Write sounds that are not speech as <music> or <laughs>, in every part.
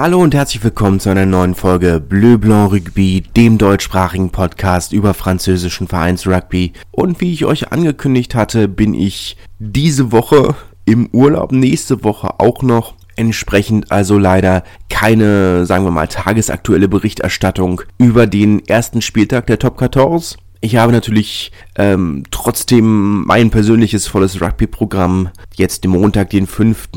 Hallo und herzlich willkommen zu einer neuen Folge Bleu Blanc Rugby, dem deutschsprachigen Podcast über französischen Vereinsrugby. Und wie ich euch angekündigt hatte, bin ich diese Woche im Urlaub, nächste Woche auch noch. Entsprechend also leider keine, sagen wir mal, tagesaktuelle Berichterstattung über den ersten Spieltag der Top 14. Ich habe natürlich ähm, trotzdem mein persönliches volles Rugby-Programm. Jetzt den Montag, den 5.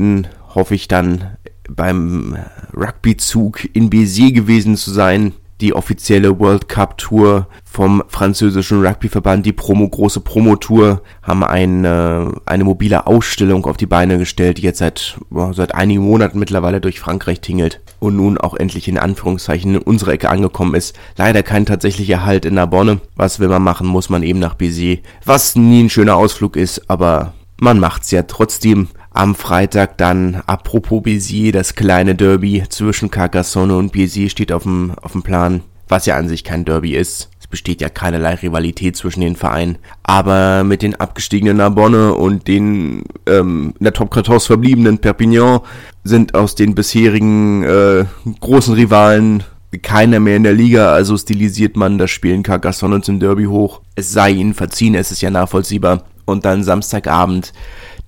hoffe ich dann beim Rugbyzug in Béziers gewesen zu sein. Die offizielle World Cup Tour vom französischen Rugbyverband, die Promo, große Promo-Tour, haben eine, eine mobile Ausstellung auf die Beine gestellt, die jetzt seit, seit einigen Monaten mittlerweile durch Frankreich tingelt und nun auch endlich in Anführungszeichen in unsere Ecke angekommen ist. Leider kein tatsächlicher Halt in Narbonne. Was will man machen, muss man eben nach Béziers. Was nie ein schöner Ausflug ist, aber man macht's ja trotzdem. Am Freitag dann, apropos Béziers, das kleine Derby zwischen Carcassonne und Béziers steht auf dem, auf dem Plan, was ja an sich kein Derby ist. Es besteht ja keinerlei Rivalität zwischen den Vereinen. Aber mit den abgestiegenen Narbonne und den ähm, in der Top 14 verbliebenen Perpignan sind aus den bisherigen äh, großen Rivalen keiner mehr in der Liga, also stilisiert man das Spiel in Carcassonne zum Derby hoch. Es sei ihnen verziehen, es ist ja nachvollziehbar. Und dann Samstagabend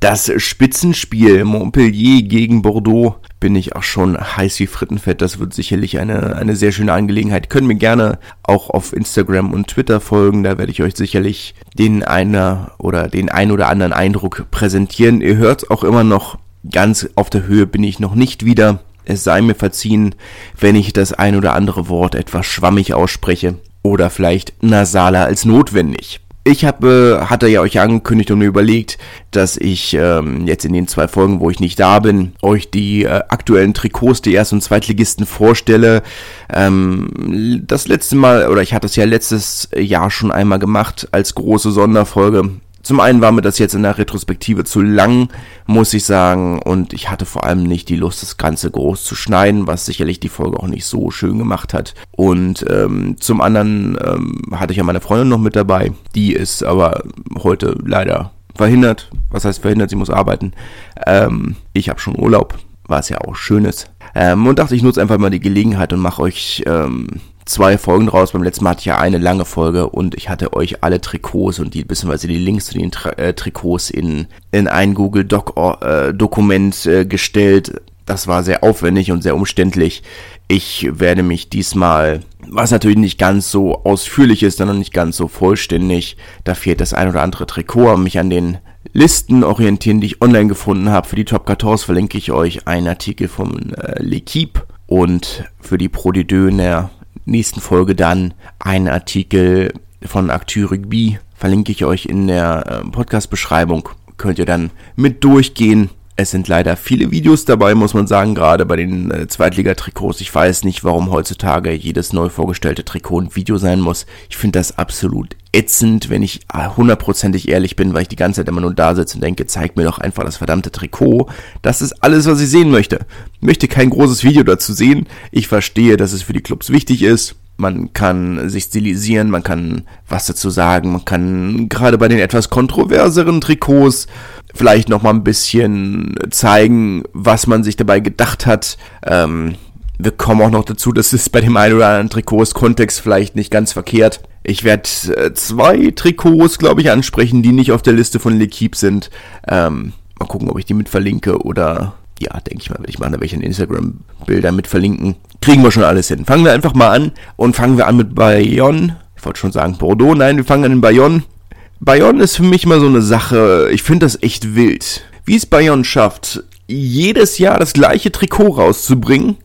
das Spitzenspiel Montpellier gegen Bordeaux bin ich auch schon heiß wie Frittenfett. Das wird sicherlich eine, eine sehr schöne Angelegenheit. Können mir gerne auch auf Instagram und Twitter folgen. Da werde ich euch sicherlich den einer oder den ein oder anderen Eindruck präsentieren. Ihr hört auch immer noch ganz auf der Höhe bin ich noch nicht wieder. Es sei mir verziehen, wenn ich das ein oder andere Wort etwas schwammig ausspreche oder vielleicht nasaler als notwendig. Ich habe, äh, hatte ja euch angekündigt und mir überlegt, dass ich ähm, jetzt in den zwei Folgen, wo ich nicht da bin, euch die äh, aktuellen Trikots der Erst- und Zweitligisten vorstelle. Ähm, das letzte Mal, oder ich hatte es ja letztes Jahr schon einmal gemacht als große Sonderfolge. Zum einen war mir das jetzt in der Retrospektive zu lang, muss ich sagen, und ich hatte vor allem nicht die Lust, das Ganze groß zu schneiden, was sicherlich die Folge auch nicht so schön gemacht hat. Und ähm, zum anderen ähm, hatte ich ja meine Freundin noch mit dabei, die ist aber heute leider verhindert. Was heißt verhindert? Sie muss arbeiten. Ähm, ich habe schon Urlaub, was ja auch schön ist. Ähm, und dachte, ich nutze einfach mal die Gelegenheit und mache euch ähm, zwei Folgen raus. Beim letzten Mal hatte ich ja eine lange Folge und ich hatte euch alle Trikots und die, beziehungsweise die Links zu den Tra äh, Trikots in, in ein Google Doc äh, Dokument äh, gestellt. Das war sehr aufwendig und sehr umständlich. Ich werde mich diesmal, was natürlich nicht ganz so ausführlich ist, dann noch nicht ganz so vollständig, da fehlt das ein oder andere Trikot, mich an den Listen orientieren, die ich online gefunden habe. Für die Top 14 verlinke ich euch einen Artikel von äh, L'Equipe und für die Pro de Deux nächsten Folge dann einen Artikel von Actu Rugby. Verlinke ich euch in der äh, Podcast-Beschreibung. Könnt ihr dann mit durchgehen. Es sind leider viele Videos dabei, muss man sagen, gerade bei den äh, Zweitligatrikots. Ich weiß nicht, warum heutzutage jedes neu vorgestellte Trikot ein Video sein muss. Ich finde das absolut ätzend, wenn ich hundertprozentig ehrlich bin, weil ich die ganze Zeit immer nur da sitze und denke, zeig mir doch einfach das verdammte Trikot. Das ist alles, was ich sehen möchte. Ich möchte kein großes Video dazu sehen. Ich verstehe, dass es für die Clubs wichtig ist man kann sich stilisieren, man kann was dazu sagen, man kann gerade bei den etwas kontroverseren Trikots vielleicht noch mal ein bisschen zeigen, was man sich dabei gedacht hat. Ähm, wir kommen auch noch dazu, dass es bei dem einen oder anderen Trikots Kontext vielleicht nicht ganz verkehrt. Ich werde äh, zwei Trikots, glaube ich, ansprechen, die nicht auf der Liste von L'Equipe sind. Ähm, mal gucken, ob ich die mit verlinke oder ja, denke ich mal, werde ich machen, da werde Instagram-Bilder mit verlinken. Kriegen wir schon alles hin. Fangen wir einfach mal an und fangen wir an mit Bayonne. Ich wollte schon sagen Bordeaux, nein, wir fangen an in Bayonne. Bayonne ist für mich immer so eine Sache, ich finde das echt wild. Wie es Bayonne schafft, jedes Jahr das gleiche Trikot rauszubringen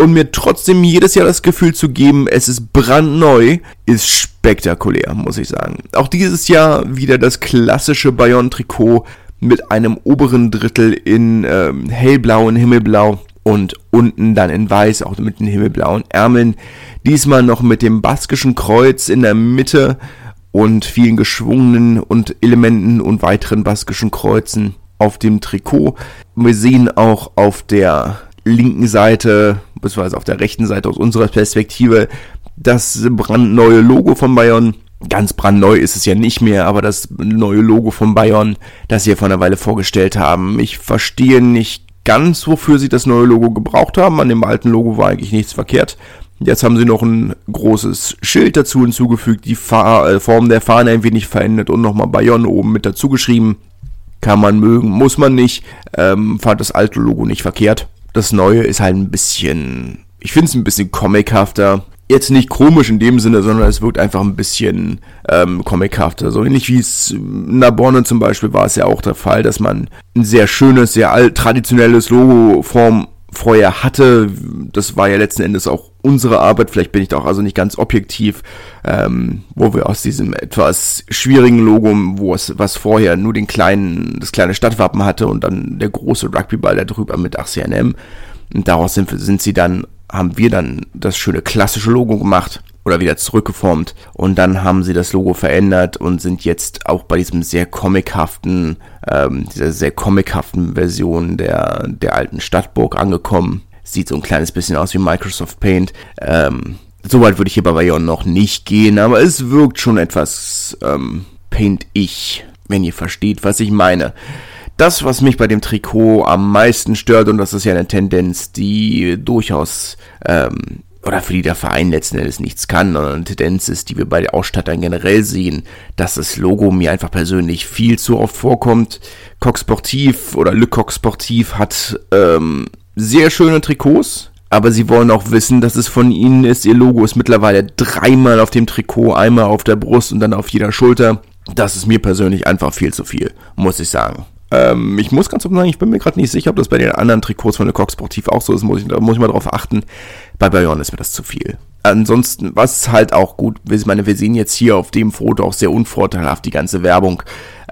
und mir trotzdem jedes Jahr das Gefühl zu geben, es ist brandneu, ist spektakulär, muss ich sagen. Auch dieses Jahr wieder das klassische Bayonne-Trikot mit einem oberen Drittel in ähm, hellblau und himmelblau und unten dann in weiß, auch mit den himmelblauen Ärmeln. Diesmal noch mit dem baskischen Kreuz in der Mitte und vielen geschwungenen und Elementen und weiteren baskischen Kreuzen auf dem Trikot. Wir sehen auch auf der linken Seite, beziehungsweise auf der rechten Seite aus unserer Perspektive, das brandneue Logo von Bayern Ganz brandneu ist es ja nicht mehr, aber das neue Logo von Bayern, das sie ja vor einer Weile vorgestellt haben. Ich verstehe nicht ganz, wofür sie das neue Logo gebraucht haben. An dem alten Logo war eigentlich nichts verkehrt. Jetzt haben sie noch ein großes Schild dazu hinzugefügt, die äh, Form der Fahne ein wenig verändert und nochmal Bayonne oben mit dazu geschrieben. Kann man mögen, muss man nicht. Ähm, fand das alte Logo nicht verkehrt. Das neue ist halt ein bisschen, ich finde es ein bisschen comichafter jetzt nicht komisch in dem Sinne, sondern es wirkt einfach ein bisschen ähm, comichafter. So ähnlich wie es in Narbonne zum Beispiel war es ja auch der Fall, dass man ein sehr schönes, sehr alt, traditionelles Logo vorm vorher hatte. Das war ja letzten Endes auch unsere Arbeit. Vielleicht bin ich da auch also nicht ganz objektiv, ähm, wo wir aus diesem etwas schwierigen Logo, wo es was vorher nur den kleinen, das kleine Stadtwappen hatte und dann der große Rugbyball da drüber mit ACNM. Und daraus sind, sind sie dann haben wir dann das schöne klassische Logo gemacht oder wieder zurückgeformt und dann haben sie das Logo verändert und sind jetzt auch bei diesem sehr comichaften, ähm, dieser sehr comichaften Version der, der alten Stadtburg angekommen. Sieht so ein kleines bisschen aus wie Microsoft Paint. Ähm, Soweit würde ich hier bei Bayon noch nicht gehen, aber es wirkt schon etwas ähm, Paint-ich, wenn ihr versteht, was ich meine das, was mich bei dem Trikot am meisten stört, und das ist ja eine Tendenz, die durchaus, ähm, oder für die der Verein letzten Endes nichts kann, sondern eine Tendenz ist, die wir bei den Ausstattern generell sehen, dass das Logo mir einfach persönlich viel zu oft vorkommt. Coq Sportiv oder Le Coq Sportiv hat ähm, sehr schöne Trikots, aber sie wollen auch wissen, dass es von ihnen ist. Ihr Logo ist mittlerweile dreimal auf dem Trikot, einmal auf der Brust und dann auf jeder Schulter. Das ist mir persönlich einfach viel zu viel, muss ich sagen. Ähm, ich muss ganz offen sagen, ich bin mir gerade nicht sicher, ob das bei den anderen Trikots von der Coq Sportiv auch so ist. Muss ich, da muss ich mal drauf achten. Bei Bayonne ist mir das zu viel. Ansonsten, was halt auch gut, ich meine, wir sehen jetzt hier auf dem Foto auch sehr unvorteilhaft die ganze Werbung.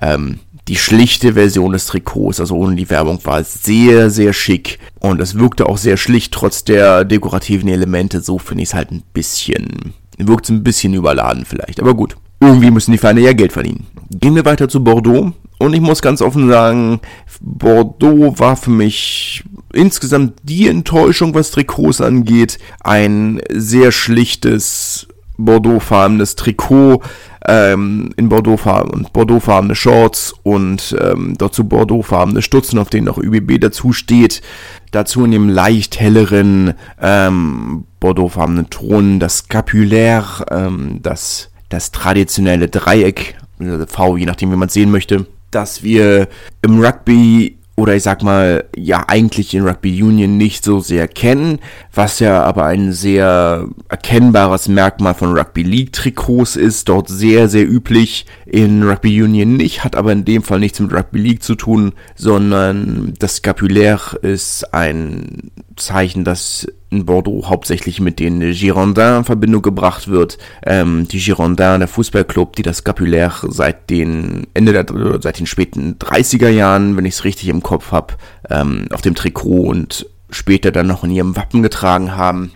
Ähm, die schlichte Version des Trikots, also ohne die Werbung, war sehr, sehr schick. Und es wirkte auch sehr schlicht, trotz der dekorativen Elemente. So finde ich es halt ein bisschen, wirkt es ein bisschen überladen vielleicht. Aber gut, irgendwie müssen die Vereine ja Geld verdienen. Gehen wir weiter zu Bordeaux. Und ich muss ganz offen sagen, Bordeaux war für mich insgesamt die Enttäuschung, was Trikots angeht. Ein sehr schlichtes Bordeaux-farbenes Trikot ähm, in Bordeaux-farben und Bordeaux-farbene Shorts und ähm, dazu Bordeaux-farbene Stutzen, auf denen noch ÜBB dazu steht. Dazu in dem leicht helleren ähm, Bordeaux-farbenen Ton das Scapulaire, ähm, das, das traditionelle Dreieck, also V, je nachdem, wie man es sehen möchte dass wir im Rugby oder ich sag mal, ja eigentlich in Rugby Union nicht so sehr kennen, was ja aber ein sehr erkennbares Merkmal von Rugby League Trikots ist, dort sehr, sehr üblich, in Rugby Union nicht, hat aber in dem Fall nichts mit Rugby League zu tun, sondern das Scapulaire ist ein Zeichen, das in Bordeaux hauptsächlich mit den Girondins in Verbindung gebracht wird. Ähm, die Girondins, der Fußballclub, die das Scapulaire seit den Ende der seit den späten 30er Jahren, wenn ich es richtig im Kopf habe, ähm, auf dem Trikot und später dann noch in ihrem Wappen getragen haben.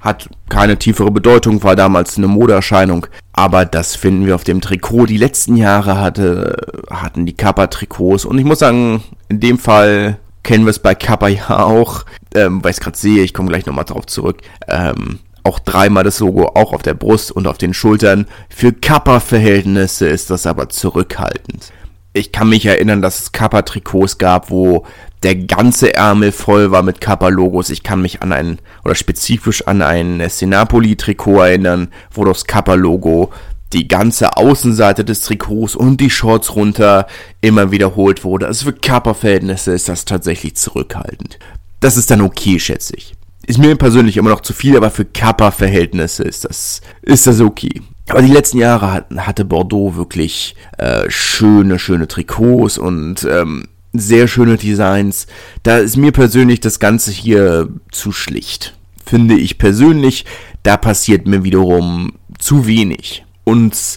Hat keine tiefere Bedeutung, war damals eine Modeerscheinung, aber das finden wir auf dem Trikot. Die letzten Jahre hatte, hatten die Kappa-Trikots und ich muss sagen, in dem Fall kennen wir es bei Kappa ja auch, ähm, weil ich es gerade sehe, ich komme gleich nochmal drauf zurück. Ähm, auch dreimal das Logo, auch auf der Brust und auf den Schultern. Für Kappa-Verhältnisse ist das aber zurückhaltend. Ich kann mich erinnern, dass es Kappa-Trikots gab, wo der ganze Ärmel voll war mit Kappa-Logos. Ich kann mich an ein, oder spezifisch an ein Senapoli-Trikot erinnern, wo das Kappa-Logo die ganze Außenseite des Trikots und die Shorts runter immer wiederholt wurde. Also für Körperverhältnisse ist das tatsächlich zurückhaltend. Das ist dann okay, schätze ich. Ist mir persönlich immer noch zu viel, aber für Kappa-Verhältnisse ist das, ist das okay. Aber die letzten Jahre hatten, hatte Bordeaux wirklich äh, schöne, schöne Trikots und ähm, sehr schöne Designs. Da ist mir persönlich das Ganze hier zu schlicht. Finde ich persönlich, da passiert mir wiederum zu wenig. Und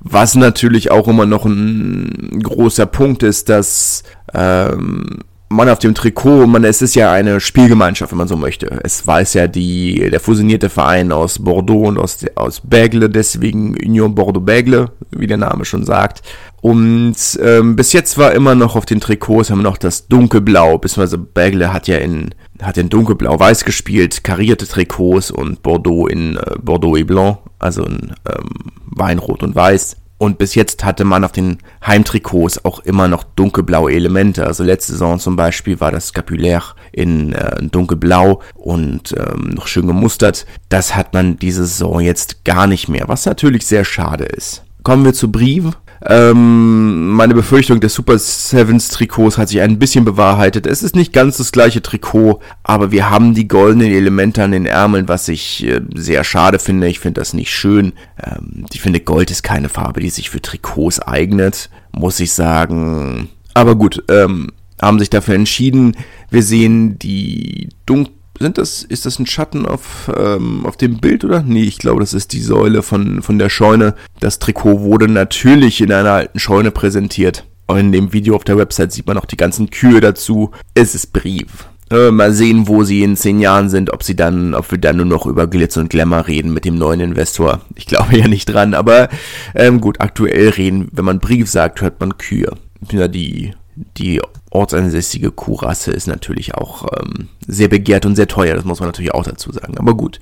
was natürlich auch immer noch ein großer Punkt ist, dass ähm, man auf dem Trikot, man, es ist ja eine Spielgemeinschaft, wenn man so möchte. Es weiß ja die, der fusionierte Verein aus Bordeaux und aus, aus Bègle, deswegen Union Bordeaux-Bègle, wie der Name schon sagt. Und ähm, bis jetzt war immer noch auf den Trikots haben wir noch das dunkelblau, beziehungsweise Bègle hat ja in hat in dunkelblau-weiß gespielt, karierte Trikots und Bordeaux in äh, Bordeaux et Blanc, also in ähm, Weinrot und Weiß. Und bis jetzt hatte man auf den Heimtrikots auch immer noch dunkelblaue Elemente. Also letzte Saison zum Beispiel war das Scapulaire in äh, dunkelblau und ähm, noch schön gemustert. Das hat man diese Saison jetzt gar nicht mehr, was natürlich sehr schade ist. Kommen wir zu Brief. Ähm, meine Befürchtung des Super Sevens Trikots hat sich ein bisschen bewahrheitet. Es ist nicht ganz das gleiche Trikot, aber wir haben die goldenen Elemente an den Ärmeln, was ich äh, sehr schade finde. Ich finde das nicht schön. Ähm, ich finde, Gold ist keine Farbe, die sich für Trikots eignet, muss ich sagen. Aber gut, ähm, haben sich dafür entschieden. Wir sehen die dunkel sind das, ist das ein Schatten auf, ähm, auf dem Bild oder? Nee, ich glaube, das ist die Säule von, von der Scheune. Das Trikot wurde natürlich in einer alten Scheune präsentiert. Und in dem Video auf der Website sieht man auch die ganzen Kühe dazu. Es ist Brief. Äh, mal sehen, wo sie in zehn Jahren sind, ob sie dann, ob wir dann nur noch über Glitz und Glamour reden mit dem neuen Investor. Ich glaube <laughs> ja nicht dran, aber ähm, gut, aktuell reden, wenn man Brief sagt, hört man Kühe. Ja, die die ortsansässige Kuhrasse ist natürlich auch ähm, sehr begehrt und sehr teuer, das muss man natürlich auch dazu sagen. Aber gut,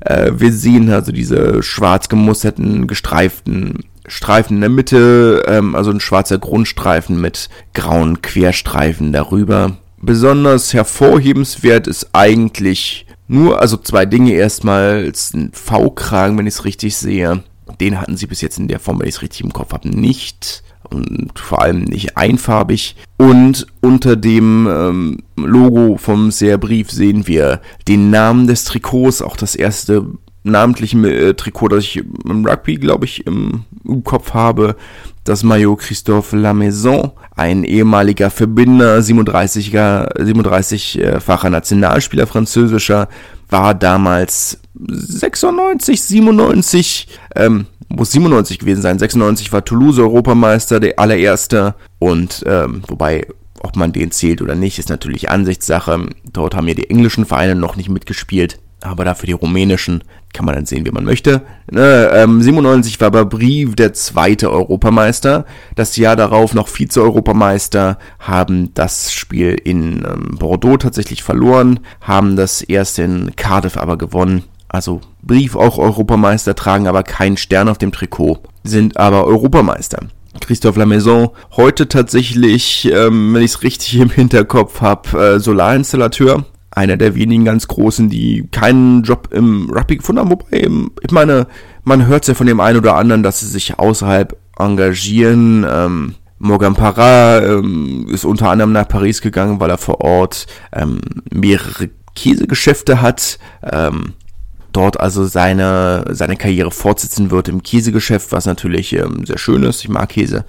äh, wir sehen also diese schwarz gemusterten, gestreiften Streifen in der Mitte, ähm, also ein schwarzer Grundstreifen mit grauen Querstreifen darüber. Besonders hervorhebenswert ist eigentlich nur, also zwei Dinge. Erstmals ein V-Kragen, wenn ich es richtig sehe. Den hatten sie bis jetzt in der Form, wenn ich es richtig im Kopf habe, nicht und vor allem nicht einfarbig. Und unter dem ähm, Logo vom Seerbrief sehen wir den Namen des Trikots, auch das erste namentliche äh, Trikot, das ich im Rugby, glaube ich, im, im Kopf habe. Das Maillot Christophe Lamaison, ein ehemaliger Verbinder, 37er, 37-facher Nationalspieler französischer, war damals 96, 97 ähm, muss 97 gewesen sein. 96 war Toulouse Europameister, der allererste. Und ähm, wobei, ob man den zählt oder nicht, ist natürlich Ansichtssache. Dort haben ja die englischen Vereine noch nicht mitgespielt. Aber dafür die rumänischen kann man dann sehen, wie man möchte. Ne, ähm, 97 war Babri der zweite Europameister. Das Jahr darauf noch Vize-Europameister, haben das Spiel in ähm, Bordeaux tatsächlich verloren, haben das erste in Cardiff aber gewonnen also Brief auch Europameister, tragen aber keinen Stern auf dem Trikot, sind aber Europameister. Christophe Lamaison, heute tatsächlich, ähm, wenn ich es richtig <laughs> im Hinterkopf habe, äh, Solarinstallateur. Einer der wenigen ganz Großen, die keinen Job im Rugby gefunden haben. Wobei, ähm, ich meine, man hört ja von dem einen oder anderen, dass sie sich außerhalb engagieren. Ähm, Morgan Parra ähm, ist unter anderem nach Paris gegangen, weil er vor Ort ähm, mehrere Käsegeschäfte hat. Ähm, dort also seine, seine Karriere fortsetzen wird im Käsegeschäft, was natürlich ähm, sehr schön ist. Ich mag Käse.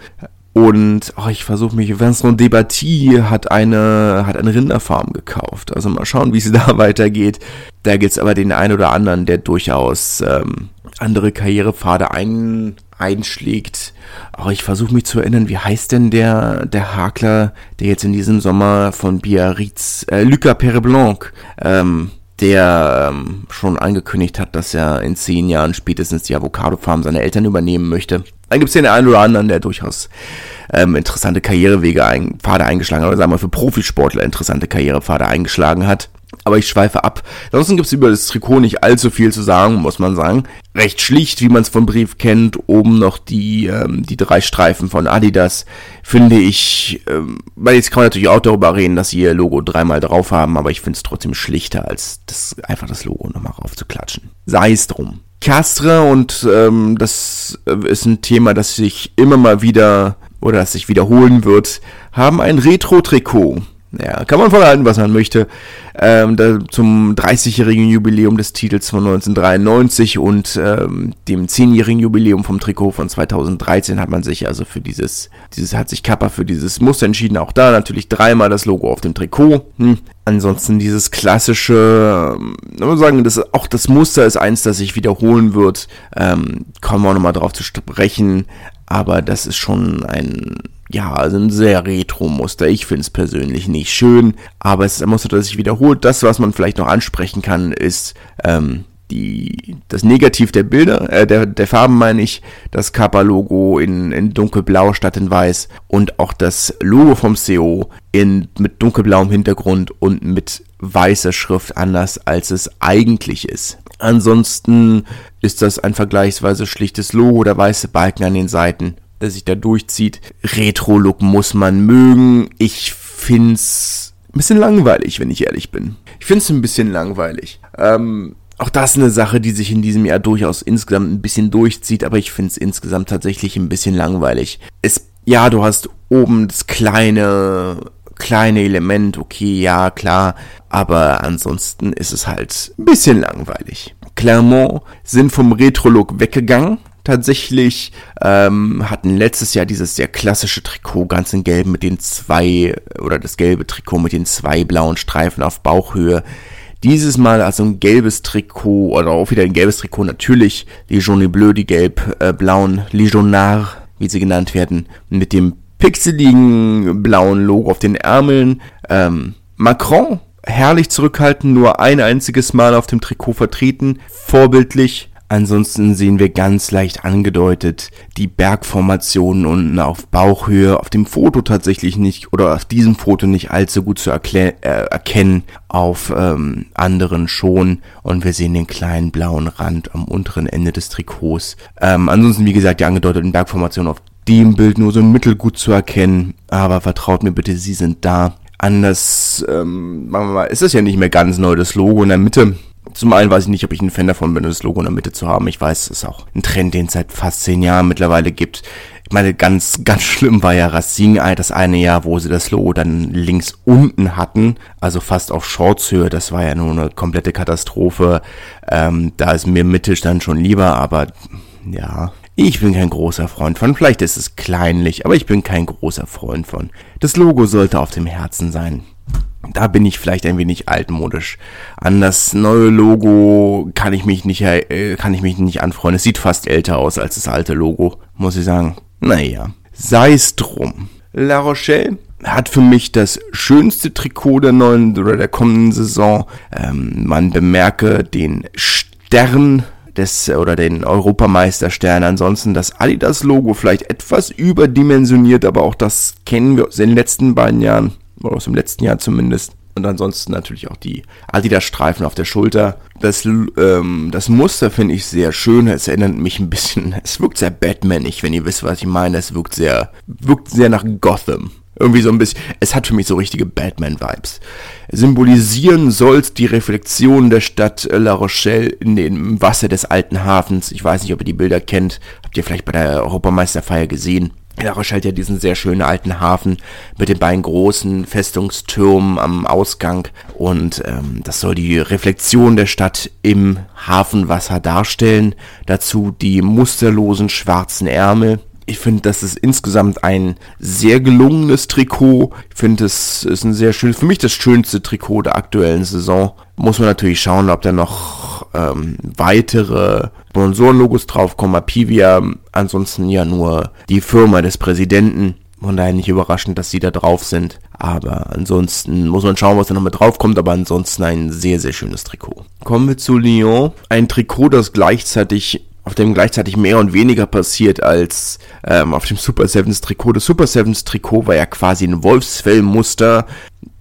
Und oh, ich versuche mich, Vincent Debati hat eine, hat eine Rinderfarm gekauft. Also mal schauen, wie es <laughs> da weitergeht. Da gibt's aber den einen oder anderen, der durchaus ähm, andere Karrierepfade ein, einschlägt. Aber oh, ich versuche mich zu erinnern, wie heißt denn der, der Hakler, der jetzt in diesem Sommer von Biarritz, äh, Lucas Pereblanc, ähm, der ähm, schon angekündigt hat, dass er in zehn Jahren spätestens die Avocado-Farm seiner Eltern übernehmen möchte. Dann gibt es den einen oder anderen, der durchaus ähm, interessante Karrierewege, ein, Pfade eingeschlagen hat, oder sagen wir für Profisportler interessante Karrierepfade eingeschlagen hat. Aber ich schweife ab. Ansonsten gibt es über das Trikot nicht allzu viel zu sagen, muss man sagen. Recht schlicht, wie man es vom Brief kennt. Oben noch die, ähm, die drei Streifen von Adidas. Finde ich, ähm, weil jetzt kann man natürlich auch darüber reden, dass sie ihr Logo dreimal drauf haben, aber ich finde es trotzdem schlichter, als das, einfach das Logo nochmal raufzuklatschen. Sei es drum. Castre und ähm, das äh, ist ein Thema, das sich immer mal wieder oder das sich wiederholen wird, haben ein Retro-Trikot ja, kann man verhalten, was man möchte. Ähm, da, zum 30-jährigen Jubiläum des Titels von 1993 und ähm, dem 10-jährigen Jubiläum vom Trikot von 2013 hat man sich also für dieses, dieses hat sich Kappa für dieses Muster entschieden. Auch da natürlich dreimal das Logo auf dem Trikot. Hm. Ansonsten dieses klassische, ähm, man sagen, das, auch das Muster ist eins, das sich wiederholen wird. Ähm, kommen wir auch nochmal drauf zu sprechen. Aber das ist schon ein ja, also ein sehr Retro-Muster. Ich finde es persönlich nicht schön, aber es ist ein Muster, das sich wiederholt. Das, was man vielleicht noch ansprechen kann, ist ähm, die, das Negativ der Bilder, äh, der, der Farben meine ich, das Kappa-Logo in, in dunkelblau statt in weiß und auch das Logo vom CO in, mit dunkelblauem Hintergrund und mit weißer Schrift anders, als es eigentlich ist. Ansonsten ist das ein vergleichsweise schlichtes Logo, der weiße Balken an den Seiten, der sich da durchzieht. Retro-Look muss man mögen. Ich find's ein bisschen langweilig, wenn ich ehrlich bin. Ich find's ein bisschen langweilig. Ähm, auch das ist eine Sache, die sich in diesem Jahr durchaus insgesamt ein bisschen durchzieht, aber ich finde es insgesamt tatsächlich ein bisschen langweilig. Es, ja, du hast oben das kleine, kleine Element, okay, ja, klar, aber ansonsten ist es halt ein bisschen langweilig. Clermont sind vom Retro-Look weggegangen. Tatsächlich ähm, hatten letztes Jahr dieses sehr klassische Trikot ganz in gelb mit den zwei, oder das gelbe Trikot mit den zwei blauen Streifen auf Bauchhöhe. Dieses Mal also ein gelbes Trikot, oder auch wieder ein gelbes Trikot, natürlich die Jaune Bleu, die gelb-blauen äh, Legionnaires, wie sie genannt werden, mit dem pixeligen blauen Logo auf den Ärmeln. Ähm, Macron, herrlich zurückhaltend, nur ein einziges Mal auf dem Trikot vertreten, vorbildlich, Ansonsten sehen wir ganz leicht angedeutet die Bergformationen unten auf Bauchhöhe, auf dem Foto tatsächlich nicht oder auf diesem Foto nicht allzu gut zu äh, erkennen, auf ähm, anderen schon. Und wir sehen den kleinen blauen Rand am unteren Ende des Trikots. Ähm, ansonsten wie gesagt die angedeuteten Bergformationen auf dem Bild nur so mittelgut zu erkennen, aber vertraut mir bitte, sie sind da. Anders, ähm, machen wir mal, ist das ja nicht mehr ganz neu, das Logo in der Mitte zum einen weiß ich nicht, ob ich ein Fan davon bin, das Logo in der Mitte zu haben. Ich weiß, es ist auch ein Trend, den es seit fast zehn Jahren mittlerweile gibt. Ich meine, ganz, <laughs> ganz schlimm war ja Racing das eine Jahr, wo sie das Logo dann links unten hatten, also fast auf Shortshöhe. Das war ja nur eine komplette Katastrophe. Ähm, da ist mir mittig dann schon lieber, aber ja, ich bin kein großer Freund von. Vielleicht ist es kleinlich, aber ich bin kein großer Freund von. Das Logo sollte auf dem Herzen sein. Da bin ich vielleicht ein wenig altmodisch. An das neue Logo kann ich mich nicht, äh, kann ich mich nicht anfreuen. Es sieht fast älter aus als das alte Logo, muss ich sagen. Naja, sei es drum. La Rochelle hat für mich das schönste Trikot der neuen oder der kommenden Saison. Ähm, man bemerke den Stern des oder den Europameisterstern. Ansonsten das Adidas-Logo vielleicht etwas überdimensioniert, aber auch das kennen wir aus den letzten beiden Jahren oder aus dem letzten Jahr zumindest. Und ansonsten natürlich auch die Adidas-Streifen auf der Schulter. Das, ähm, das Muster finde ich sehr schön. Es erinnert mich ein bisschen, <laughs> es wirkt sehr Batmanig, wenn ihr wisst, was ich meine. Es wirkt sehr, wirkt sehr nach Gotham. Irgendwie so ein bisschen, es hat für mich so richtige Batman-Vibes. Symbolisieren soll's die Reflexion der Stadt La Rochelle in dem Wasser des alten Hafens. Ich weiß nicht, ob ihr die Bilder kennt. Habt ihr vielleicht bei der Europameisterfeier gesehen. La Rochelle hat ja diesen sehr schönen alten Hafen mit den beiden großen Festungstürmen am Ausgang und ähm, das soll die Reflexion der Stadt im Hafenwasser darstellen. Dazu die musterlosen schwarzen Ärmel. Ich finde, das ist insgesamt ein sehr gelungenes Trikot. Ich finde, es ist ein sehr schönes, für mich das schönste Trikot der aktuellen Saison. Muss man natürlich schauen, ob da noch ähm, weitere Sponsorenlogos draufkommen. Apivia, ansonsten ja nur die Firma des Präsidenten. Von daher nicht überraschend, dass sie da drauf sind. Aber ansonsten muss man schauen, was da noch mit draufkommt. Aber ansonsten ein sehr, sehr schönes Trikot. Kommen wir zu Lyon. Ein Trikot, das gleichzeitig auf dem gleichzeitig mehr und weniger passiert als ähm, auf dem Super Sevens Trikot. Das Super Sevens Trikot war ja quasi ein Wolfsfellmuster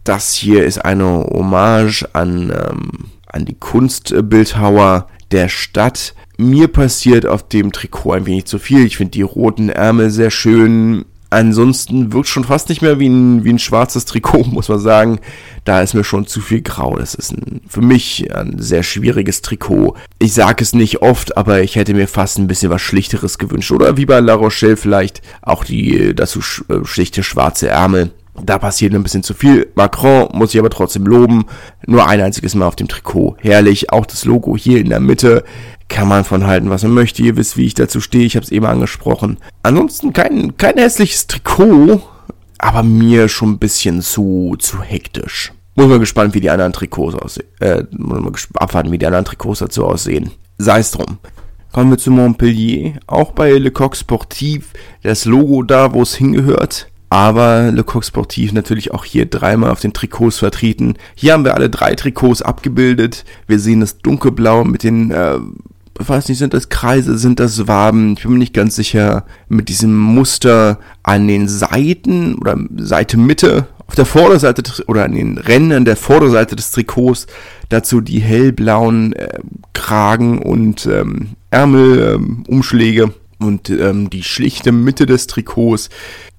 das hier ist eine Hommage an, ähm, an die Kunstbildhauer der Stadt. Mir passiert auf dem Trikot ein wenig zu viel. Ich finde die roten Ärmel sehr schön. Ansonsten wirkt schon fast nicht mehr wie ein, wie ein schwarzes Trikot, <laughs> muss man sagen. Da ist mir schon zu viel grau. Das ist ein, für mich ein sehr schwieriges Trikot. Ich sage es nicht oft, aber ich hätte mir fast ein bisschen was Schlichteres gewünscht. Oder wie bei La Rochelle vielleicht auch die dazu äh, schlichte schwarze Ärmel. Da passiert ein bisschen zu viel. Macron muss ich aber trotzdem loben. Nur ein einziges Mal auf dem Trikot. Herrlich. Auch das Logo hier in der Mitte. Kann man von halten, was man möchte. Ihr wisst, wie ich dazu stehe. Ich habe es eben angesprochen. Ansonsten kein, kein hässliches Trikot. Aber mir schon ein bisschen zu, zu hektisch. Muss man gespannt, wie die anderen Trikots aussehen. Äh, muss man abwarten, wie die anderen Trikots dazu aussehen. Sei es drum. Kommen wir zu Montpellier. Auch bei Le Coq Sportif. Das Logo da, wo es hingehört aber Le Coq Sportif natürlich auch hier dreimal auf den Trikots vertreten. Hier haben wir alle drei Trikots abgebildet. Wir sehen das dunkelblau mit den, äh, weiß nicht, sind das Kreise, sind das Waben? Ich bin mir nicht ganz sicher. Mit diesem Muster an den Seiten oder Seite Mitte auf der Vorderseite oder an den Rändern der Vorderseite des Trikots dazu die hellblauen äh, Kragen und ähm, Ärmelumschläge ähm, und ähm, die schlichte Mitte des Trikots.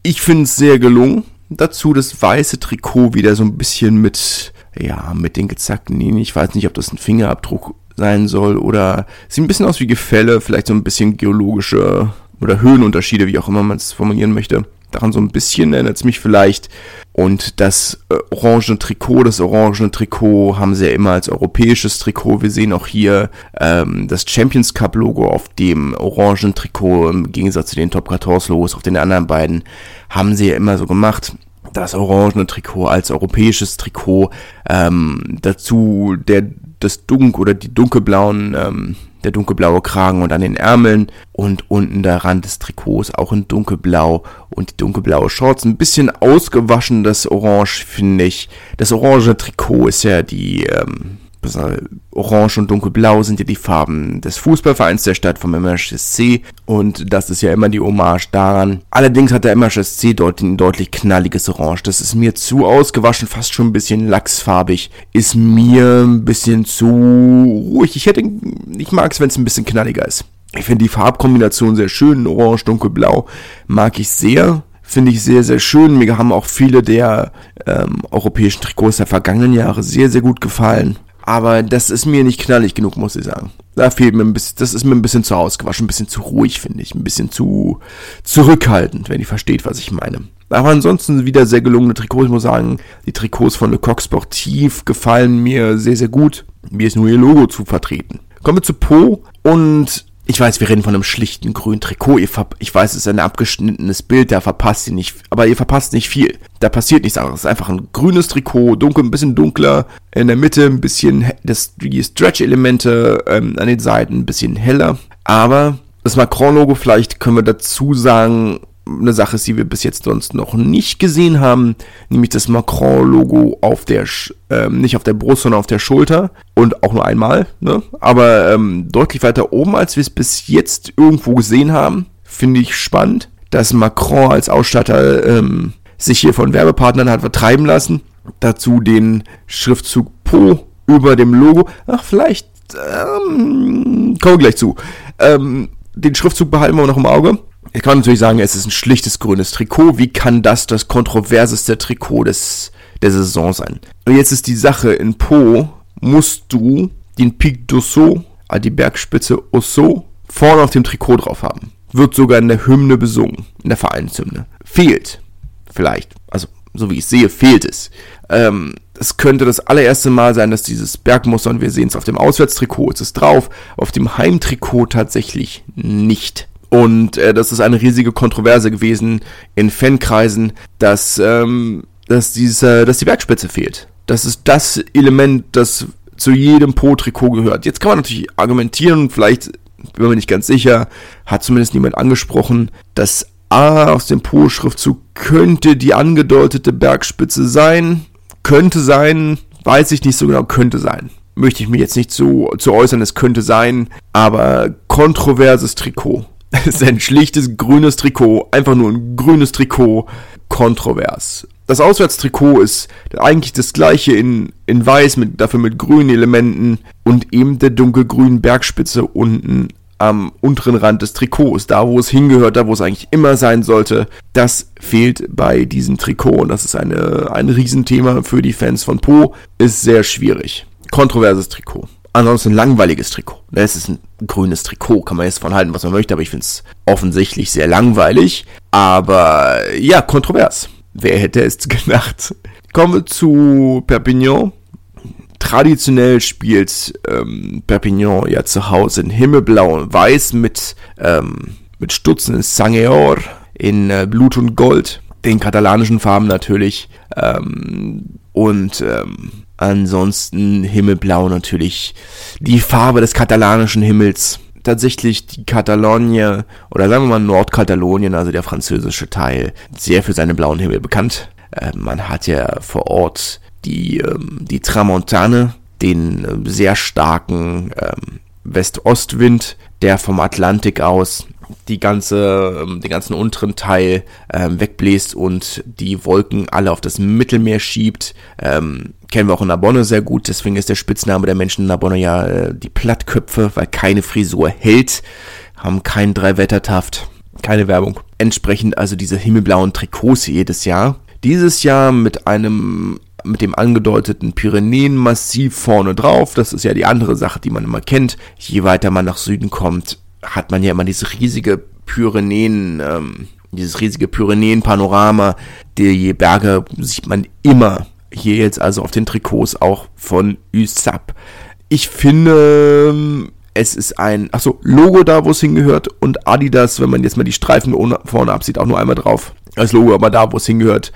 Ich finde es sehr gelungen. Dazu das weiße Trikot wieder so ein bisschen mit, ja, mit den gezackten Linien. Ich weiß nicht, ob das ein Fingerabdruck sein soll oder sieht ein bisschen aus wie Gefälle, vielleicht so ein bisschen geologische oder Höhenunterschiede, wie auch immer man es formulieren möchte. Daran so ein bisschen erinnert es mich vielleicht. Und das äh, orangene Trikot, das orangene Trikot haben sie ja immer als europäisches Trikot. Wir sehen auch hier ähm, das Champions Cup Logo auf dem orangenen Trikot im Gegensatz zu den Top 14 Logos auf den anderen beiden haben sie ja immer so gemacht das orangene Trikot als europäisches Trikot, ähm, dazu der das Dunk oder die dunkelblauen, ähm, der dunkelblaue Kragen und an den Ärmeln und unten der Rand des Trikots auch in dunkelblau und die dunkelblaue Shorts. Ein bisschen ausgewaschen, das Orange, finde ich. Das orange Trikot ist ja die, ähm, Orange und Dunkelblau sind ja die Farben des Fußballvereins der Stadt vom MHSC und das ist ja immer die Hommage daran. Allerdings hat der MHSC dort ein deutlich knalliges Orange. Das ist mir zu ausgewaschen, fast schon ein bisschen lachsfarbig. Ist mir ein bisschen zu ruhig. Ich hätte, ich mag es, wenn es ein bisschen knalliger ist. Ich finde die Farbkombination sehr schön. Orange, Dunkelblau mag ich sehr finde ich sehr, sehr schön. Mir haben auch viele der ähm, europäischen Trikots der vergangenen Jahre sehr, sehr gut gefallen. Aber das ist mir nicht knallig genug, muss ich sagen. Da fehlt mir ein bisschen, das ist mir ein bisschen zu ausgewaschen, ein bisschen zu ruhig, finde ich. Ein bisschen zu zurückhaltend, wenn ihr versteht, was ich meine. Aber ansonsten wieder sehr gelungene Trikots. Ich muss sagen, die Trikots von Le Coq Sportif gefallen mir sehr, sehr gut. Mir ist nur ihr Logo zu vertreten. Kommen wir zu Po und ich weiß, wir reden von einem schlichten grünen Trikot. ich weiß, es ist ein abgeschnittenes Bild, da verpasst ihr nicht, aber ihr verpasst nicht viel. Da passiert nichts anderes. Es ist einfach ein grünes Trikot, dunkel, ein bisschen dunkler, in der Mitte ein bisschen das, die Stretch-Elemente ähm, an den Seiten ein bisschen heller. Aber das Macron-Logo, vielleicht können wir dazu sagen, eine Sache ist, die wir bis jetzt sonst noch nicht gesehen haben, nämlich das Macron-Logo auf der, ähm, nicht auf der Brust, sondern auf der Schulter und auch nur einmal, ne? aber ähm, deutlich weiter oben, als wir es bis jetzt irgendwo gesehen haben. Finde ich spannend, dass Macron als Ausstatter ähm, sich hier von Werbepartnern hat vertreiben lassen. Dazu den Schriftzug Po über dem Logo. Ach, vielleicht ähm, kommen wir gleich zu. Ähm, den Schriftzug behalten wir noch im Auge. Ich kann natürlich sagen, es ist ein schlichtes grünes Trikot. Wie kann das das kontroverseste Trikot des, der Saison sein? Und jetzt ist die Sache, in Po musst du den Pic d'Osso, also die Bergspitze Osso, vorne auf dem Trikot drauf haben. Wird sogar in der Hymne besungen, in der Vereinshymne. Fehlt. Vielleicht. Also, so wie ich sehe, fehlt es. Ähm, es könnte das allererste Mal sein, dass dieses Bergmuster, und wir sehen es auf dem Auswärtstrikot, ist es drauf, auf dem Heimtrikot tatsächlich nicht. Und äh, das ist eine riesige Kontroverse gewesen in Fankreisen, dass, ähm, dass, diese, dass die Bergspitze fehlt. Das ist das Element, das zu jedem Po-Trikot gehört. Jetzt kann man natürlich argumentieren, vielleicht bin mir nicht ganz sicher, hat zumindest niemand angesprochen, dass A aus dem Po-Schriftzug könnte die angedeutete Bergspitze sein. Könnte sein, weiß ich nicht so genau, könnte sein. Möchte ich mir jetzt nicht so zu äußern, es könnte sein, aber kontroverses Trikot. Ist ein schlichtes grünes Trikot, einfach nur ein grünes Trikot, kontrovers. Das Auswärtstrikot ist eigentlich das gleiche in, in weiß, mit, dafür mit grünen Elementen und eben der dunkelgrünen Bergspitze unten am unteren Rand des Trikots, da wo es hingehört, da wo es eigentlich immer sein sollte. Das fehlt bei diesem Trikot und das ist eine, ein Riesenthema für die Fans von Po. Ist sehr schwierig. Kontroverses Trikot. Ansonsten ein langweiliges Trikot. Es ist ein grünes Trikot, kann man jetzt von halten, was man möchte, aber ich finde es offensichtlich sehr langweilig. Aber ja, kontrovers. Wer hätte es <laughs> gedacht? Kommen wir zu Perpignan. Traditionell spielt ähm, Perpignan ja zu Hause in Himmelblau und Weiß mit, ähm, mit Stutzen in Sangeor in äh, Blut und Gold. Den katalanischen Farben natürlich. Ähm, und ähm, Ansonsten Himmelblau natürlich die Farbe des katalanischen Himmels. Tatsächlich die Katalonie oder sagen wir mal Nordkatalonien, also der französische Teil, sehr für seinen blauen Himmel bekannt. Äh, man hat ja vor Ort die, ähm, die Tramontane, den äh, sehr starken ähm, West-Ost-Wind, der vom Atlantik aus die ganze, ähm, den ganzen unteren Teil ähm, wegbläst und die Wolken alle auf das Mittelmeer schiebt. Ähm, kennen wir auch in Narbonne sehr gut, deswegen ist der Spitzname der Menschen in Narbonne ja äh, die Plattköpfe, weil keine Frisur hält, haben keinen Dreiwettertaft, keine Werbung. Entsprechend also diese himmelblauen Trikots jedes Jahr. Dieses Jahr mit einem mit dem angedeuteten Pyrenäenmassiv vorne drauf. Das ist ja die andere Sache, die man immer kennt. Je weiter man nach Süden kommt, hat man ja immer diese riesige Pyrenäen, ähm, dieses riesige Pyrenäen-Panorama. Die Berge sieht man immer. Hier jetzt also auf den Trikots auch von USAP. Ich finde, es ist ein, achso, Logo da, wo es hingehört und Adidas, wenn man jetzt mal die Streifen vorne absieht, auch nur einmal drauf. Das Logo aber da, wo es hingehört.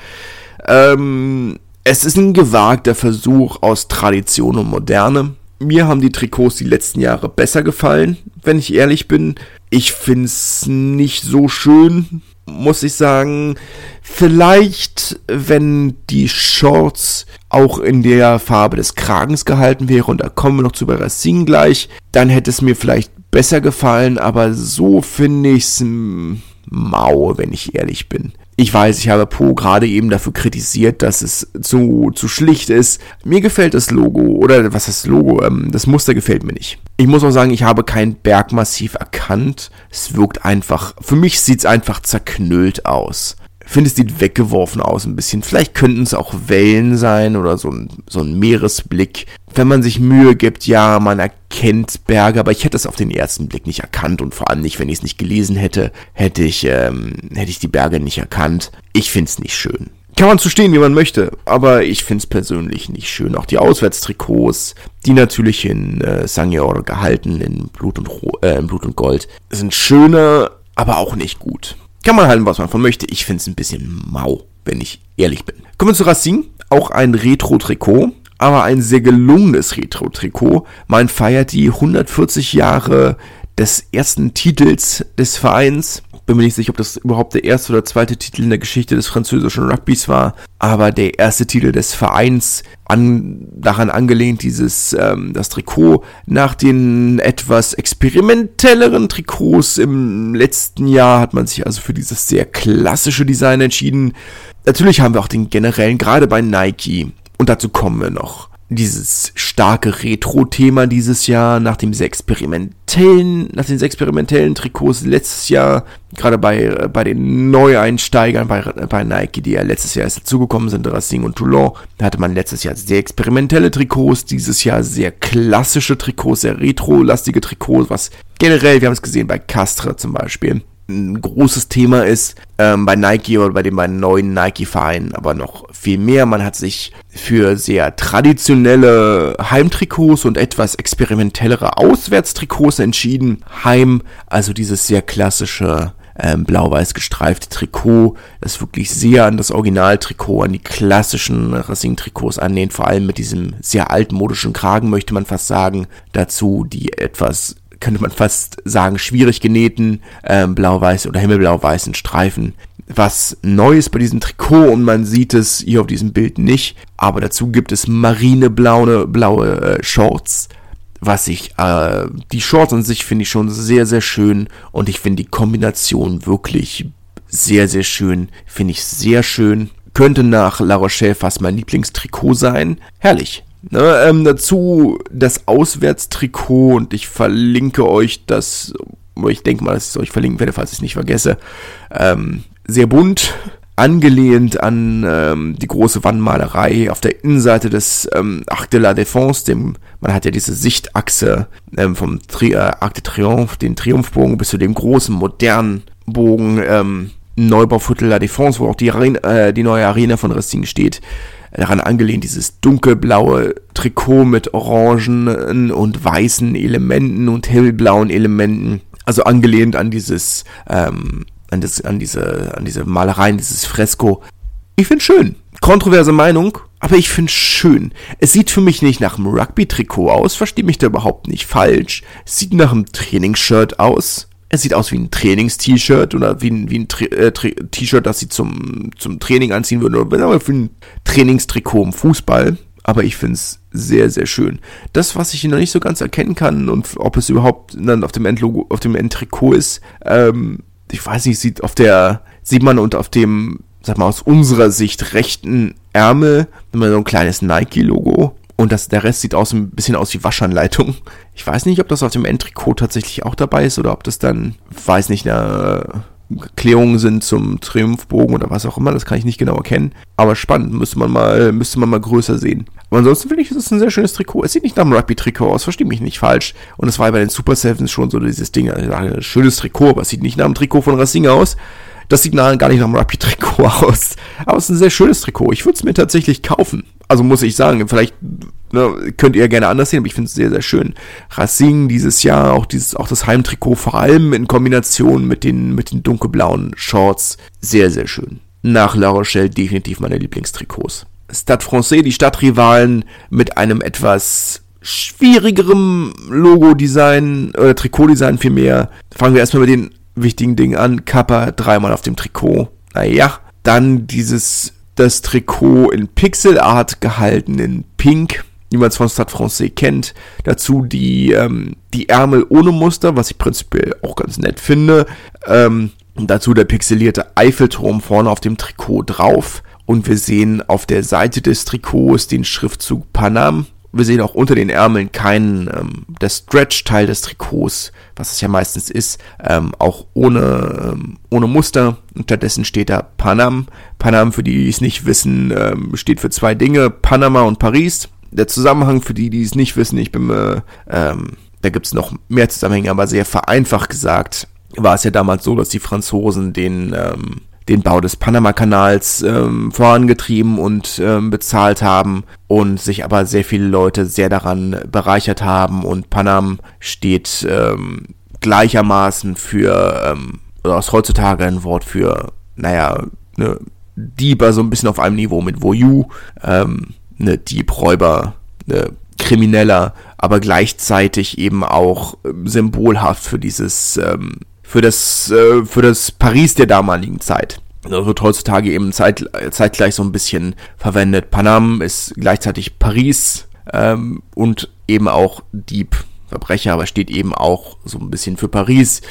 Ähm, es ist ein gewagter Versuch aus Tradition und Moderne. Mir haben die Trikots die letzten Jahre besser gefallen, wenn ich ehrlich bin. Ich find's nicht so schön, muss ich sagen. Vielleicht, wenn die Shorts auch in der Farbe des Kragens gehalten wäre, und da kommen wir noch zu bei Racing gleich, dann hätte es mir vielleicht besser gefallen, aber so finde ich's mau, wenn ich ehrlich bin. Ich weiß, ich habe Po gerade eben dafür kritisiert, dass es zu, zu schlicht ist. Mir gefällt das Logo, oder was das Logo? Ähm, das Muster gefällt mir nicht. Ich muss auch sagen, ich habe kein Bergmassiv erkannt. Es wirkt einfach, für mich sieht es einfach zerknüllt aus finde, es sieht weggeworfen aus ein bisschen. Vielleicht könnten es auch Wellen sein oder so ein, so ein Meeresblick. Wenn man sich Mühe gibt, ja, man erkennt Berge, aber ich hätte es auf den ersten Blick nicht erkannt und vor allem nicht, wenn ich es nicht gelesen hätte, hätte ich, ähm, hätte ich die Berge nicht erkannt. Ich finde es nicht schön. Kann man zu stehen, wie man möchte, aber ich finde es persönlich nicht schön. Auch die Auswärtstrikots, die natürlich in äh, Sangior gehalten, in Blut und, äh, in Blut und Gold, sind schöner, aber auch nicht gut. Kann man halten, was man von möchte. Ich finde es ein bisschen mau, wenn ich ehrlich bin. Kommen wir zu Racing. Auch ein Retro-Trikot, aber ein sehr gelungenes Retro-Trikot. Man feiert die 140 Jahre des ersten Titels des Vereins bin mir nicht sicher, ob das überhaupt der erste oder zweite Titel in der Geschichte des französischen Rugbys war, aber der erste Titel des Vereins an, daran angelehnt, dieses ähm, das Trikot nach den etwas experimentelleren Trikots im letzten Jahr hat man sich also für dieses sehr klassische Design entschieden. Natürlich haben wir auch den generellen, gerade bei Nike, und dazu kommen wir noch dieses starke Retro-Thema dieses Jahr nach dem sehr experimentellen, nach den experimentellen Trikots letztes Jahr, gerade bei, bei den Neueinsteigern bei, bei Nike, die ja letztes Jahr erst dazugekommen sind, Racing und Toulon, da hatte man letztes Jahr sehr experimentelle Trikots, dieses Jahr sehr klassische Trikots, sehr retro-lastige Trikots, was generell, wir haben es gesehen bei Castre zum Beispiel, ein großes Thema ist ähm, bei Nike oder bei den beiden neuen Nike-Vereinen, aber noch viel mehr. Man hat sich für sehr traditionelle Heimtrikots und etwas experimentellere Auswärtstrikots entschieden. Heim, also dieses sehr klassische ähm, blau-weiß gestreifte Trikot, das wirklich sehr an das Originaltrikot, an die klassischen Racing-Trikots annehmt, vor allem mit diesem sehr altmodischen Kragen, möchte man fast sagen. Dazu die etwas könnte man fast sagen, schwierig genähten, äh, blau-weiß oder himmelblau-weißen Streifen. Was Neues bei diesem Trikot und man sieht es hier auf diesem Bild nicht, aber dazu gibt es marineblaue blaue äh, Shorts, was ich, äh, die Shorts an sich finde ich schon sehr, sehr schön und ich finde die Kombination wirklich sehr, sehr schön, finde ich sehr schön. Könnte nach La Rochelle fast mein Lieblingstrikot sein. Herrlich. Ne, ähm, dazu das Auswärtstrikot und ich verlinke euch das, ich denke mal, dass ich es euch verlinken werde, falls ich es nicht vergesse. Ähm, sehr bunt, angelehnt an ähm, die große Wandmalerei auf der Innenseite des ähm, Arc de la Défense, dem, man hat ja diese Sichtachse ähm, vom Tri äh, Arc de Triomphe, den Triumphbogen bis zu dem großen modernen Bogen, ähm, Neubauviertel La Défense, wo auch die, Arena, äh, die neue Arena von Racing steht daran angelehnt, dieses dunkelblaue Trikot mit orangen und weißen Elementen und hellblauen Elementen. Also angelehnt an dieses, ähm, an, das, an diese, an diese Malereien, dieses Fresko. Ich finde schön. Kontroverse Meinung, aber ich finde schön. Es sieht für mich nicht nach einem Rugby-Trikot aus, verstehe mich da überhaupt nicht falsch. Es sieht nach einem Trainingsshirt aus. Es sieht aus wie ein Trainings-T-Shirt oder wie ein, wie ein äh, T-Shirt, das sie zum, zum Training anziehen würden. Oder für ein Trainingstrikot im Fußball. aber ich finde es sehr, sehr schön. Das, was ich noch nicht so ganz erkennen kann und ob es überhaupt dann auf dem Endlogo, auf dem Endtrikot ist, ähm, ich weiß nicht, sieht auf der, sieht man und auf dem, sag mal, aus unserer Sicht rechten Ärmel immer so ein kleines Nike-Logo. Und das, der Rest sieht aus ein bisschen aus wie Waschanleitung. Ich weiß nicht, ob das auf dem Endtrikot tatsächlich auch dabei ist oder ob das dann, weiß nicht, eine Klärungen sind zum Triumphbogen oder was auch immer, das kann ich nicht genau erkennen. Aber spannend, müsste man mal, müsste man mal größer sehen. Aber ansonsten finde ich, es ist ein sehr schönes Trikot. Es sieht nicht nach einem Rugby-Trikot aus, verstehe mich nicht falsch. Und es war ja bei den Super Sevens schon so dieses Ding, also ein schönes Trikot, aber es sieht nicht nach einem Trikot von Racing aus. Das sieht gar nicht nach einem Rugby-Trikot <laughs> aus. Aber es ist ein sehr schönes Trikot. Ich würde es mir tatsächlich kaufen. Also muss ich sagen, vielleicht ne, könnt ihr gerne anders sehen, aber ich finde es sehr, sehr schön. Racing dieses Jahr, auch dieses, auch das Heimtrikot, vor allem in Kombination mit den, mit den dunkelblauen Shorts, sehr, sehr schön. Nach La Rochelle definitiv meine Lieblingstrikots. Stade Francais, die Stadtrivalen mit einem etwas schwierigerem Logo-Design oder Trikot-Design vielmehr. Fangen wir erstmal mit den wichtigen Dingen an. Kappa dreimal auf dem Trikot. Naja, dann dieses das Trikot in Pixelart gehalten in Pink, wie man es von Stade Francais kennt. Dazu die, ähm, die Ärmel ohne Muster, was ich prinzipiell auch ganz nett finde. Ähm, dazu der pixelierte Eiffelturm vorne auf dem Trikot drauf. Und wir sehen auf der Seite des Trikots den Schriftzug Panam wir sehen auch unter den Ärmeln keinen, ähm, der Stretch-Teil des Trikots, was es ja meistens ist, ähm, auch ohne, ähm, ohne Muster. Unterdessen steht da Panam. Panam, für die, die es nicht wissen, ähm, steht für zwei Dinge, Panama und Paris. Der Zusammenhang, für die, die es nicht wissen, ich bin, äh, ähm, da gibt's noch mehr Zusammenhänge, aber sehr vereinfacht gesagt, war es ja damals so, dass die Franzosen den, ähm, den Bau des Panama-Kanals ähm, vorangetrieben und ähm, bezahlt haben und sich aber sehr viele Leute sehr daran bereichert haben und Panam steht ähm, gleichermaßen für, ähm, oder ist heutzutage ein Wort für, naja, ne, Dieber so ein bisschen auf einem Niveau mit Voyou, ähm, ne Diebräuber, ne Krimineller, aber gleichzeitig eben auch ähm, symbolhaft für dieses ähm, für das, äh, für das Paris der damaligen Zeit. Das wird heutzutage eben zeit, zeitgleich so ein bisschen verwendet. Panam ist gleichzeitig Paris ähm, und eben auch Dieb, Verbrecher, aber steht eben auch so ein bisschen für Paris.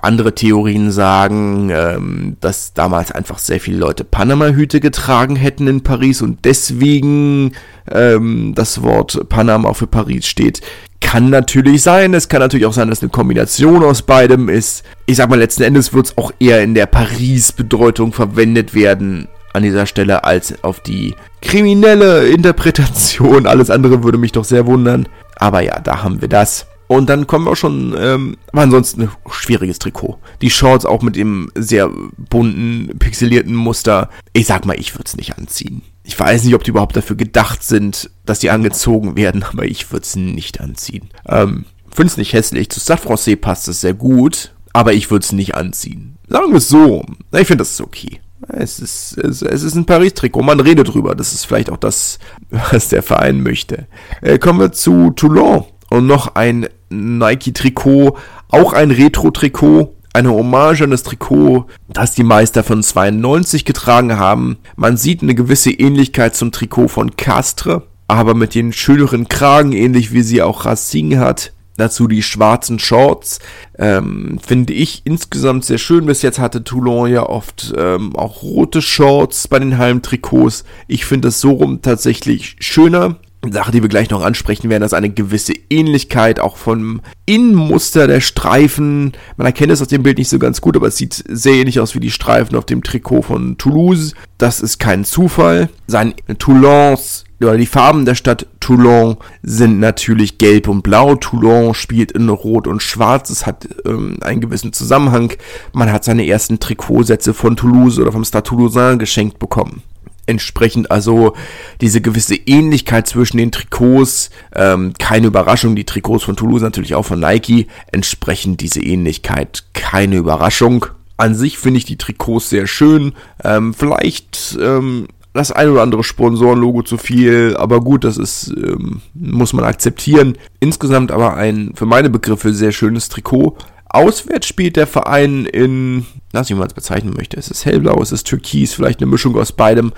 Andere Theorien sagen, ähm, dass damals einfach sehr viele Leute Panama-Hüte getragen hätten in Paris und deswegen ähm, das Wort Panama für Paris steht. Kann natürlich sein. Es kann natürlich auch sein, dass eine Kombination aus beidem ist. Ich sag mal, letzten Endes wird es auch eher in der Paris-Bedeutung verwendet werden an dieser Stelle als auf die kriminelle Interpretation. Alles andere würde mich doch sehr wundern. Aber ja, da haben wir das. Und dann kommen wir auch schon, ähm, aber ansonsten ein schwieriges Trikot. Die Shorts auch mit dem sehr bunten, pixelierten Muster. Ich sag mal, ich würde es nicht anziehen. Ich weiß nicht, ob die überhaupt dafür gedacht sind, dass die angezogen werden, aber ich würde es nicht anziehen. Ähm, finde es nicht hässlich. Zu Stade Francais passt es sehr gut, aber ich würde es nicht anziehen. Sagen wir es so. Ich finde, das ist okay. Es ist, es, es ist ein Paris-Trikot, man redet drüber. Das ist vielleicht auch das, <laughs> was der Verein möchte. Äh, kommen wir zu Toulon und noch ein Nike-Trikot, auch ein Retro-Trikot eine Hommage an das Trikot, das die Meister von 92 getragen haben. Man sieht eine gewisse Ähnlichkeit zum Trikot von Castre, aber mit den schöneren Kragen, ähnlich wie sie auch Racing hat. Dazu die schwarzen Shorts. Ähm, finde ich insgesamt sehr schön. Bis jetzt hatte Toulon ja oft ähm, auch rote Shorts bei den Heimtrikots. Ich finde das so rum tatsächlich schöner. Sache, die wir gleich noch ansprechen werden, ist eine gewisse Ähnlichkeit auch vom Innenmuster der Streifen. Man erkennt es aus dem Bild nicht so ganz gut, aber es sieht sehr ähnlich aus wie die Streifen auf dem Trikot von Toulouse. Das ist kein Zufall. Sein Toulons oder die Farben der Stadt Toulon sind natürlich gelb und blau. Toulon spielt in rot und schwarz. Es hat ähm, einen gewissen Zusammenhang. Man hat seine ersten Trikotsätze von Toulouse oder vom Stade Toulousain geschenkt bekommen entsprechend also diese gewisse Ähnlichkeit zwischen den Trikots, ähm, keine Überraschung, die Trikots von Toulouse natürlich auch von Nike, entsprechend diese Ähnlichkeit, keine Überraschung. An sich finde ich die Trikots sehr schön, ähm, vielleicht ähm, das ein oder andere Sponsorenlogo zu viel, aber gut, das ist, ähm, muss man akzeptieren. Insgesamt aber ein, für meine Begriffe, sehr schönes Trikot. Auswärts spielt der Verein in, lass ich mal es bezeichnen möchte. Es ist hellblau, es ist türkis, vielleicht eine Mischung aus beidem.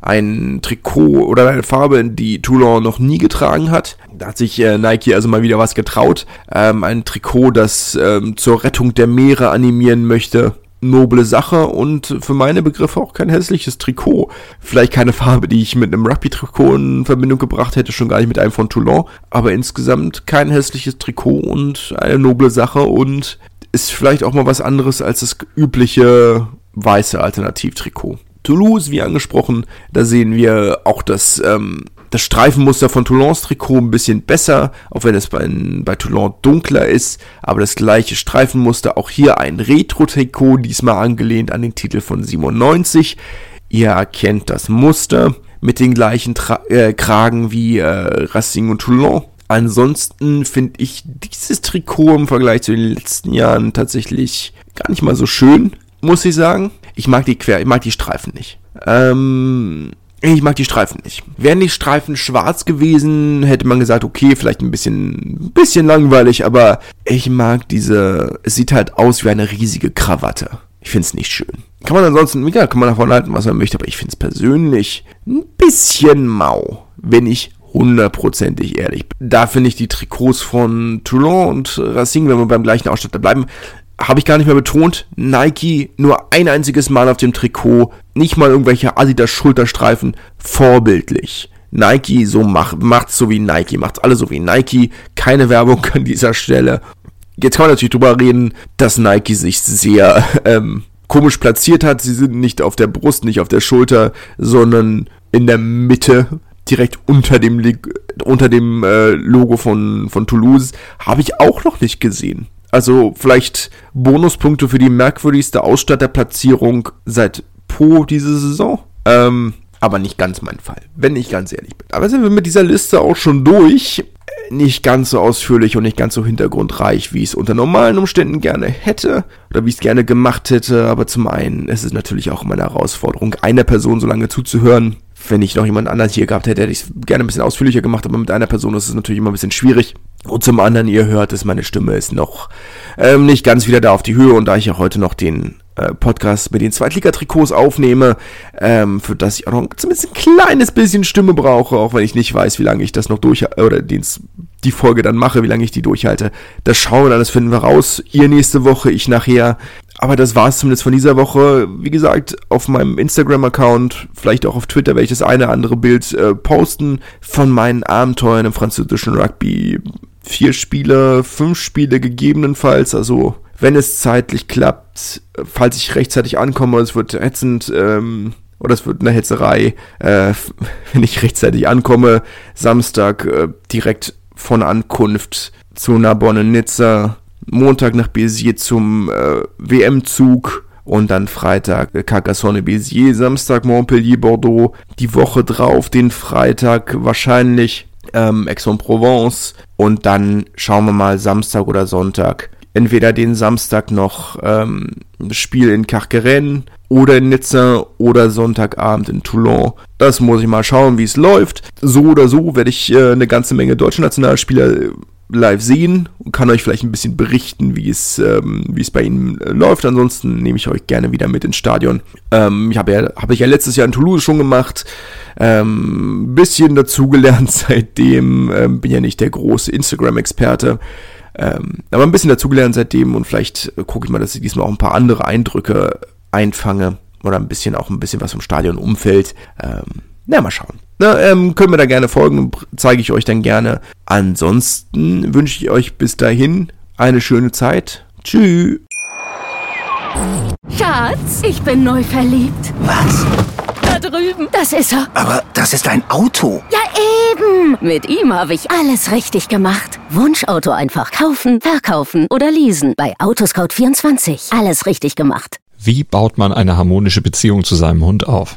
ein Trikot oder eine Farbe, die Toulon noch nie getragen hat. Da hat sich äh, Nike also mal wieder was getraut. Ähm, ein Trikot, das ähm, zur Rettung der Meere animieren möchte noble Sache und für meine Begriffe auch kein hässliches Trikot. Vielleicht keine Farbe, die ich mit einem Rugby-Trikot in Verbindung gebracht hätte, schon gar nicht mit einem von Toulon, aber insgesamt kein hässliches Trikot und eine noble Sache und ist vielleicht auch mal was anderes als das übliche weiße Alternativtrikot. Toulouse, wie angesprochen, da sehen wir auch das ähm, das Streifenmuster von Toulons Trikot ein bisschen besser, auch wenn es bei, bei Toulon dunkler ist, aber das gleiche Streifenmuster, auch hier ein Retro-Trikot, diesmal angelehnt an den Titel von 97. Ihr erkennt das Muster mit den gleichen Tra äh, Kragen wie äh, Racing und Toulon. Ansonsten finde ich dieses Trikot im Vergleich zu den letzten Jahren tatsächlich gar nicht mal so schön, muss ich sagen. Ich mag die Quer, ich mag die Streifen nicht. Ähm, ich mag die Streifen nicht. Wären die Streifen schwarz gewesen, hätte man gesagt, okay, vielleicht ein bisschen, bisschen langweilig, aber ich mag diese, es sieht halt aus wie eine riesige Krawatte. Ich finde es nicht schön. Kann man ansonsten, ja, kann man davon halten, was man möchte, aber ich finde es persönlich ein bisschen mau, wenn ich hundertprozentig ehrlich bin. Da finde ich die Trikots von Toulon und Racing, wenn wir beim gleichen Ausstatter bleiben, habe ich gar nicht mehr betont, Nike nur ein einziges Mal auf dem Trikot, nicht mal irgendwelche Adidas Schulterstreifen, vorbildlich. Nike so macht, macht so wie Nike, macht alle so wie Nike, keine Werbung <laughs> an dieser Stelle. Jetzt kann man natürlich drüber reden, dass Nike sich sehr <laughs> ähm, komisch platziert hat. Sie sind nicht auf der Brust, nicht auf der Schulter, sondern in der Mitte, direkt unter dem, unter dem äh, Logo von, von Toulouse. Habe ich auch noch nicht gesehen. Also vielleicht Bonuspunkte für die merkwürdigste Ausstatterplatzierung seit Po diese Saison. Ähm, aber nicht ganz mein Fall, wenn ich ganz ehrlich bin. Aber sind wir mit dieser Liste auch schon durch. Nicht ganz so ausführlich und nicht ganz so hintergrundreich, wie ich es unter normalen Umständen gerne hätte oder wie ich es gerne gemacht hätte. Aber zum einen ist es natürlich auch meine Herausforderung, einer Person so lange zuzuhören. Wenn ich noch jemand anderen hier gehabt hätte, hätte ich es gerne ein bisschen ausführlicher gemacht, aber mit einer Person ist es natürlich immer ein bisschen schwierig. Und zum anderen, ihr hört es, meine Stimme ist noch ähm, nicht ganz wieder da auf die Höhe und da ich ja heute noch den äh, Podcast mit den Zweitliga-Trikots aufnehme, ähm, für das ich auch noch zumindest ein kleines bisschen Stimme brauche, auch wenn ich nicht weiß, wie lange ich das noch durch oder den, die Folge dann mache, wie lange ich die durchhalte. Das schauen wir dann, das finden wir raus. Ihr nächste Woche, ich nachher. Aber das war es zumindest von dieser Woche. Wie gesagt, auf meinem Instagram-Account, vielleicht auch auf Twitter, werde ich das eine oder andere Bild äh, posten von meinen Abenteuern im französischen Rugby vier Spiele, fünf Spiele gegebenenfalls. Also wenn es zeitlich klappt, falls ich rechtzeitig ankomme, es wird ätzend, ähm, oder es wird eine Hetzerei, äh, <laughs> wenn ich rechtzeitig ankomme, Samstag äh, direkt von Ankunft zu Narbonne Nizza, Montag nach Béziers zum äh, WM-Zug und dann Freitag äh, Carcassonne Béziers, Samstag Montpellier Bordeaux, die Woche drauf, den Freitag wahrscheinlich ähm, Aix-en-Provence und dann schauen wir mal Samstag oder Sonntag. Entweder den Samstag noch ähm, Spiel in Carqueren oder in Nizza oder Sonntagabend in Toulon. Das muss ich mal schauen, wie es läuft. So oder so werde ich äh, eine ganze Menge deutsche Nationalspieler live sehen und kann euch vielleicht ein bisschen berichten, wie es, ähm, wie es bei ihnen äh, läuft. Ansonsten nehme ich euch gerne wieder mit ins Stadion. Ähm, ich habe ja, habe ich ja letztes Jahr in Toulouse schon gemacht. Ähm, bisschen dazugelernt <laughs> seitdem. Ähm, bin ja nicht der große Instagram-Experte. Ähm, aber ein bisschen dazugelernt seitdem und vielleicht äh, gucke ich mal, dass ich diesmal auch ein paar andere Eindrücke einfange oder ein bisschen auch ein bisschen was vom Stadionumfeld. Ähm, na, mal schauen. Na, ähm, können wir da gerne folgen, zeige ich euch dann gerne. Ansonsten wünsche ich euch bis dahin eine schöne Zeit. Tschüss. Schatz, ich bin neu verliebt. Was? Da drüben. Das ist er. Aber das ist ein Auto. Ja, eben. Mit ihm habe ich alles richtig gemacht. Wunschauto einfach kaufen, verkaufen oder leasen. Bei Autoscout24. Alles richtig gemacht. Wie baut man eine harmonische Beziehung zu seinem Hund auf?